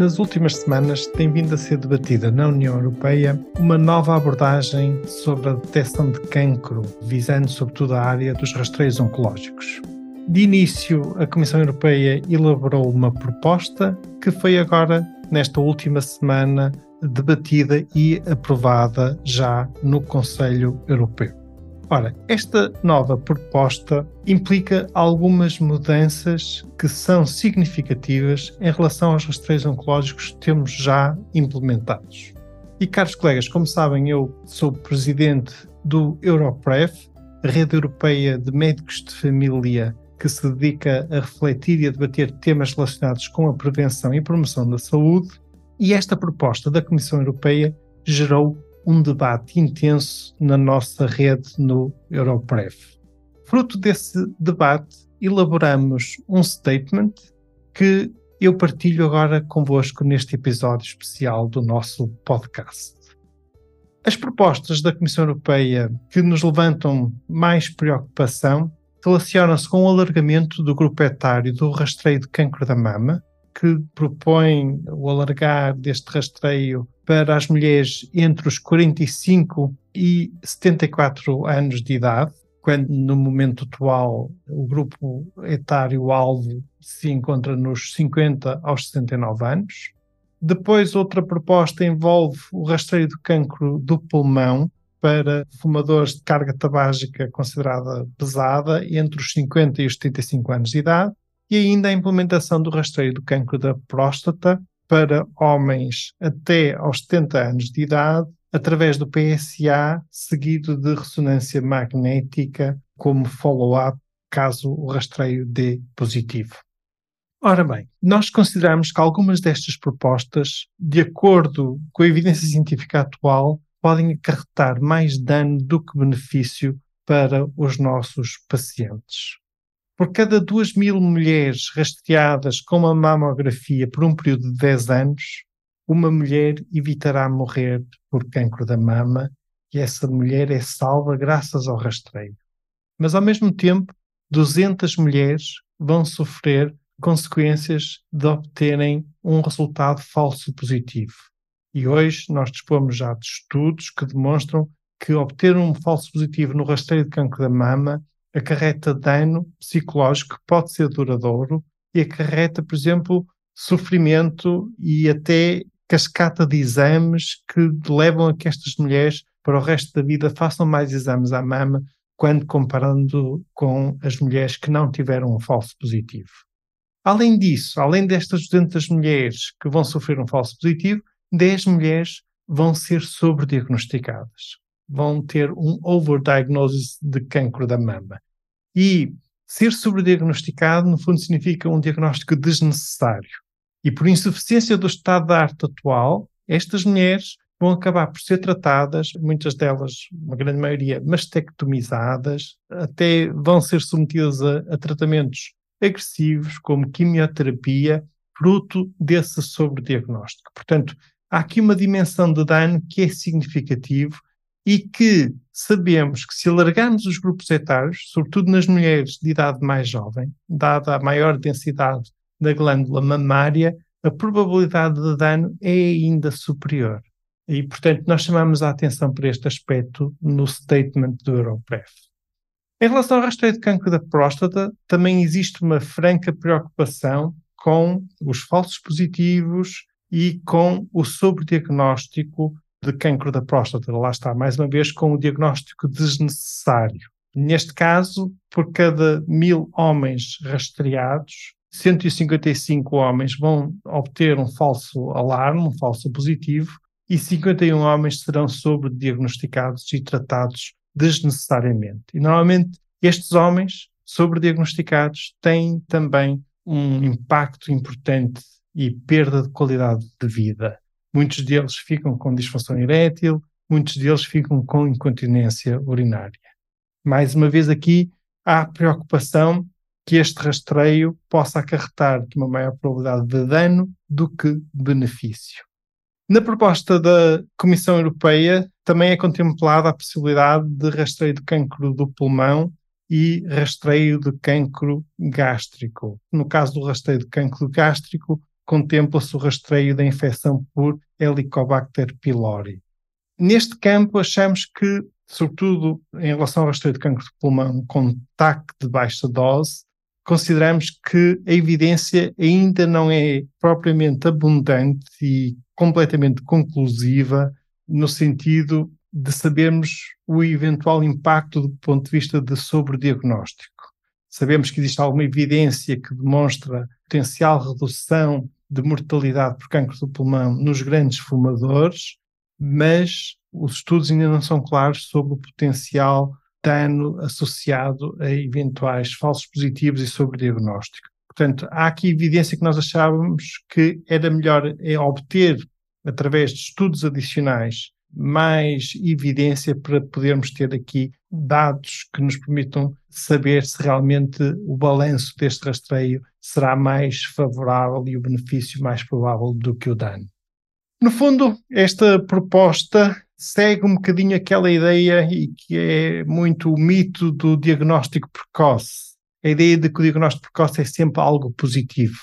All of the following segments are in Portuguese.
Nas últimas semanas tem vindo a ser debatida na União Europeia uma nova abordagem sobre a detecção de cancro, visando sobretudo a área dos rastreios oncológicos. De início, a Comissão Europeia elaborou uma proposta que foi agora, nesta última semana, debatida e aprovada já no Conselho Europeu. Ora, esta nova proposta implica algumas mudanças que são significativas em relação aos rastreios oncológicos que temos já implementados. E, caros colegas, como sabem, eu sou presidente do Europref, rede europeia de médicos de família que se dedica a refletir e a debater temas relacionados com a prevenção e promoção da saúde, e esta proposta da Comissão Europeia gerou um debate intenso na nossa rede no Europref. Fruto desse debate, elaboramos um statement que eu partilho agora convosco neste episódio especial do nosso podcast. As propostas da Comissão Europeia que nos levantam mais preocupação relacionam-se com o alargamento do grupo etário do rastreio de cancro da mama, que propõe o alargar deste rastreio para as mulheres entre os 45 e 74 anos de idade, quando no momento atual o grupo etário-alvo se encontra nos 50 aos 69 anos. Depois, outra proposta envolve o rastreio do cancro do pulmão para fumadores de carga tabágica considerada pesada entre os 50 e os 75 anos de idade. E ainda a implementação do rastreio do cancro da próstata para homens até aos 70 anos de idade, através do PSA, seguido de ressonância magnética como follow-up, caso o rastreio dê positivo. Ora bem, nós consideramos que algumas destas propostas, de acordo com a evidência científica atual, podem acarretar mais dano do que benefício para os nossos pacientes. Por cada 2 mil mulheres rastreadas com uma mamografia por um período de 10 anos, uma mulher evitará morrer por cancro da mama e essa mulher é salva graças ao rastreio. Mas, ao mesmo tempo, 200 mulheres vão sofrer consequências de obterem um resultado falso positivo. E hoje nós dispomos já de estudos que demonstram que obter um falso positivo no rastreio de cancro da mama acarreta dano psicológico que pode ser duradouro e acarreta, por exemplo, sofrimento e até cascata de exames que levam a que estas mulheres, para o resto da vida, façam mais exames à mama quando comparando com as mulheres que não tiveram um falso positivo. Além disso, além destas 200 mulheres que vão sofrer um falso positivo, 10 mulheres vão ser sobrediagnosticadas vão ter um overdiagnosis de cancro da mama. E ser sobrediagnosticado, no fundo, significa um diagnóstico desnecessário. E por insuficiência do estado da arte atual, estas mulheres vão acabar por ser tratadas, muitas delas, uma grande maioria, mastectomizadas, até vão ser submetidas a, a tratamentos agressivos, como quimioterapia, fruto desse sobrediagnóstico. Portanto, há aqui uma dimensão de dano que é significativo e que sabemos que se alargarmos os grupos etários, sobretudo nas mulheres de idade mais jovem, dada a maior densidade da glândula mamária, a probabilidade de dano é ainda superior. E, portanto, nós chamamos a atenção para este aspecto no statement do Europref. Em relação ao rastreio de cancro da próstata, também existe uma franca preocupação com os falsos positivos e com o sobrediagnóstico de cancro da próstata. Lá está, mais uma vez, com o diagnóstico desnecessário. Neste caso, por cada mil homens rastreados, 155 homens vão obter um falso alarme, um falso positivo, e 51 homens serão sobrediagnosticados e tratados desnecessariamente. E normalmente estes homens sobrediagnosticados têm também um impacto importante e perda de qualidade de vida. Muitos deles ficam com disfunção erétil, muitos deles ficam com incontinência urinária. Mais uma vez aqui, há preocupação que este rastreio possa acarretar uma maior probabilidade de dano do que benefício. Na proposta da Comissão Europeia também é contemplada a possibilidade de rastreio de cancro do pulmão e rastreio de cancro gástrico. No caso do rastreio de cancro gástrico, contempla-se o rastreio da infecção por Helicobacter pylori. Neste campo, achamos que, sobretudo em relação ao rastreio de cancro de pulmão com TAC de baixa dose, consideramos que a evidência ainda não é propriamente abundante e completamente conclusiva no sentido de sabermos o eventual impacto do ponto de vista de sobrediagnóstico. Sabemos que existe alguma evidência que demonstra potencial redução de mortalidade por cancro do pulmão nos grandes fumadores, mas os estudos ainda não são claros sobre o potencial dano associado a eventuais falsos positivos e sobrediagnóstico. Portanto, há aqui evidência que nós achávamos que era melhor é obter, através de estudos adicionais, mais evidência para podermos ter aqui dados que nos permitam saber se realmente o balanço deste rastreio será mais favorável e o benefício mais provável do que o dano. No fundo, esta proposta segue um bocadinho aquela ideia e que é muito o mito do diagnóstico precoce. A ideia de que o diagnóstico precoce é sempre algo positivo.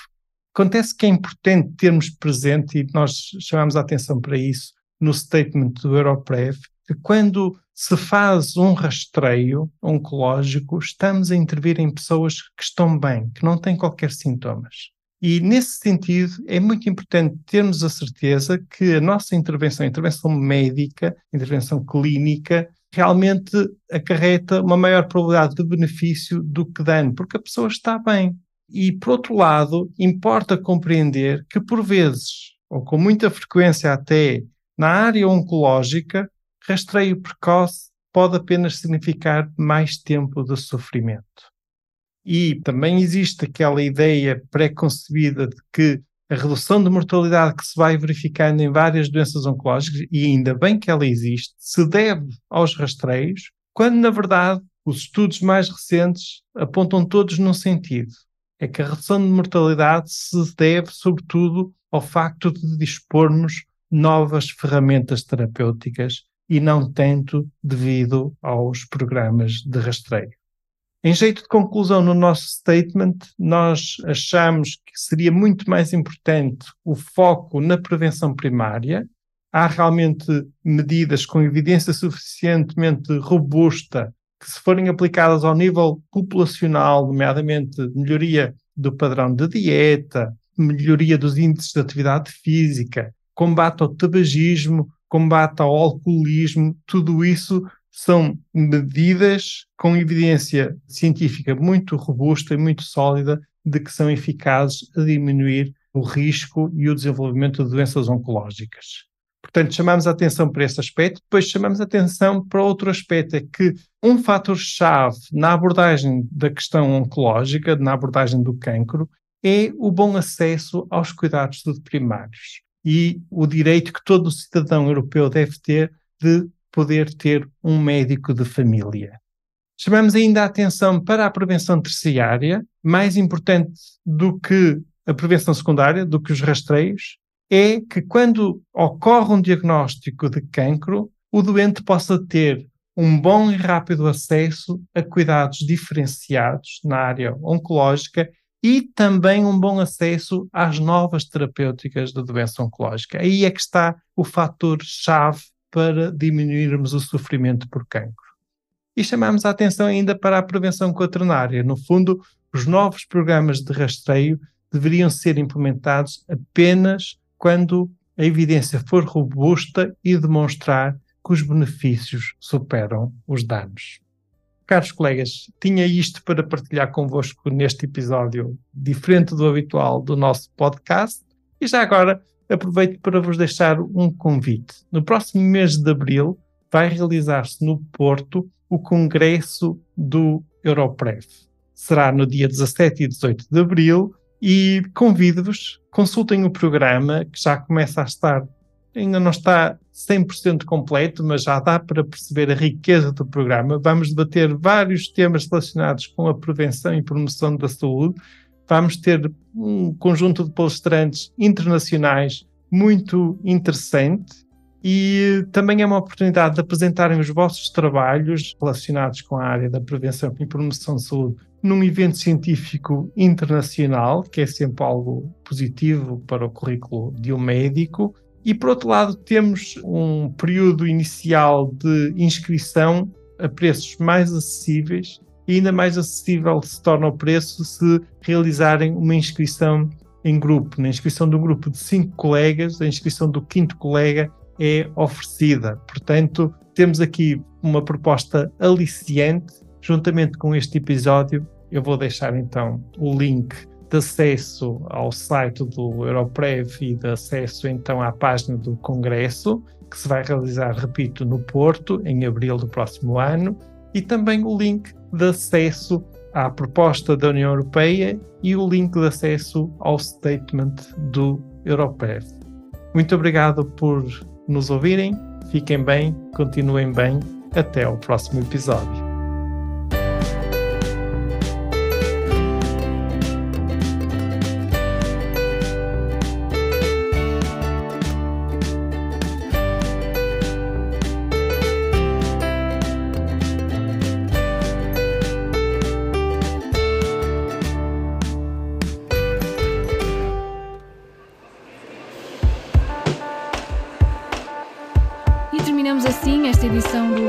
Acontece que é importante termos presente, e nós chamamos a atenção para isso, no statement do Europrev, que quando se faz um rastreio oncológico, estamos a intervir em pessoas que estão bem, que não têm qualquer sintomas. E nesse sentido, é muito importante termos a certeza que a nossa intervenção, a intervenção médica, a intervenção clínica, realmente acarreta uma maior probabilidade de benefício do que dano, porque a pessoa está bem. E, por outro lado, importa compreender que, por vezes, ou com muita frequência até, na área oncológica, rastreio precoce pode apenas significar mais tempo de sofrimento. E também existe aquela ideia pré-concebida de que a redução de mortalidade que se vai verificando em várias doenças oncológicas, e ainda bem que ela existe, se deve aos rastreios, quando na verdade os estudos mais recentes apontam todos num sentido. É que a redução de mortalidade se deve, sobretudo, ao facto de dispormos novas ferramentas terapêuticas e não tanto devido aos programas de rastreio. Em jeito de conclusão no nosso statement, nós achamos que seria muito mais importante o foco na prevenção primária. Há realmente medidas com evidência suficientemente robusta que, se forem aplicadas ao nível populacional, nomeadamente melhoria do padrão de dieta, melhoria dos índices de atividade física, combate ao tabagismo, combate ao alcoolismo, tudo isso são medidas com evidência científica muito robusta e muito sólida de que são eficazes a diminuir o risco e o desenvolvimento de doenças oncológicas. Portanto, chamamos a atenção para esse aspecto, depois chamamos a atenção para outro aspecto, é que um fator-chave na abordagem da questão oncológica, na abordagem do cancro, é o bom acesso aos cuidados primários e o direito que todo cidadão europeu deve ter de poder ter um médico de família. Chamamos ainda a atenção para a prevenção terciária, mais importante do que a prevenção secundária, do que os rastreios, é que quando ocorre um diagnóstico de cancro, o doente possa ter um bom e rápido acesso a cuidados diferenciados na área oncológica e também um bom acesso às novas terapêuticas da doença oncológica. Aí é que está o fator-chave para diminuirmos o sofrimento por cancro. E chamamos a atenção ainda para a prevenção quaternária. No fundo, os novos programas de rastreio deveriam ser implementados apenas quando a evidência for robusta e demonstrar que os benefícios superam os danos. Caros colegas, tinha isto para partilhar convosco neste episódio diferente do habitual do nosso podcast. E já agora aproveito para vos deixar um convite. No próximo mês de abril vai realizar-se no Porto o congresso do Europrev. será no dia 17 e 18 de abril e convido-vos, consultem o programa que já começa a estar, ainda não está 100% completo, mas já dá para perceber a riqueza do programa. Vamos debater vários temas relacionados com a prevenção e promoção da saúde. Vamos ter um conjunto de palestrantes internacionais muito interessante e também é uma oportunidade de apresentarem os vossos trabalhos relacionados com a área da prevenção e promoção de saúde num evento científico internacional, que é sempre algo positivo para o currículo de um médico. E por outro lado, temos um período inicial de inscrição a preços mais acessíveis e ainda mais acessível se torna o preço se realizarem uma inscrição em grupo. Na inscrição de um grupo de cinco colegas, a inscrição do quinto colega é oferecida. Portanto, temos aqui uma proposta aliciante. Juntamente com este episódio, eu vou deixar então o link de acesso ao site do Europrev e de acesso então à página do Congresso, que se vai realizar, repito, no Porto, em abril do próximo ano, e também o link de acesso à proposta da União Europeia e o link de acesso ao statement do Europrev. Muito obrigado por nos ouvirem. Fiquem bem, continuem bem. Até o próximo episódio.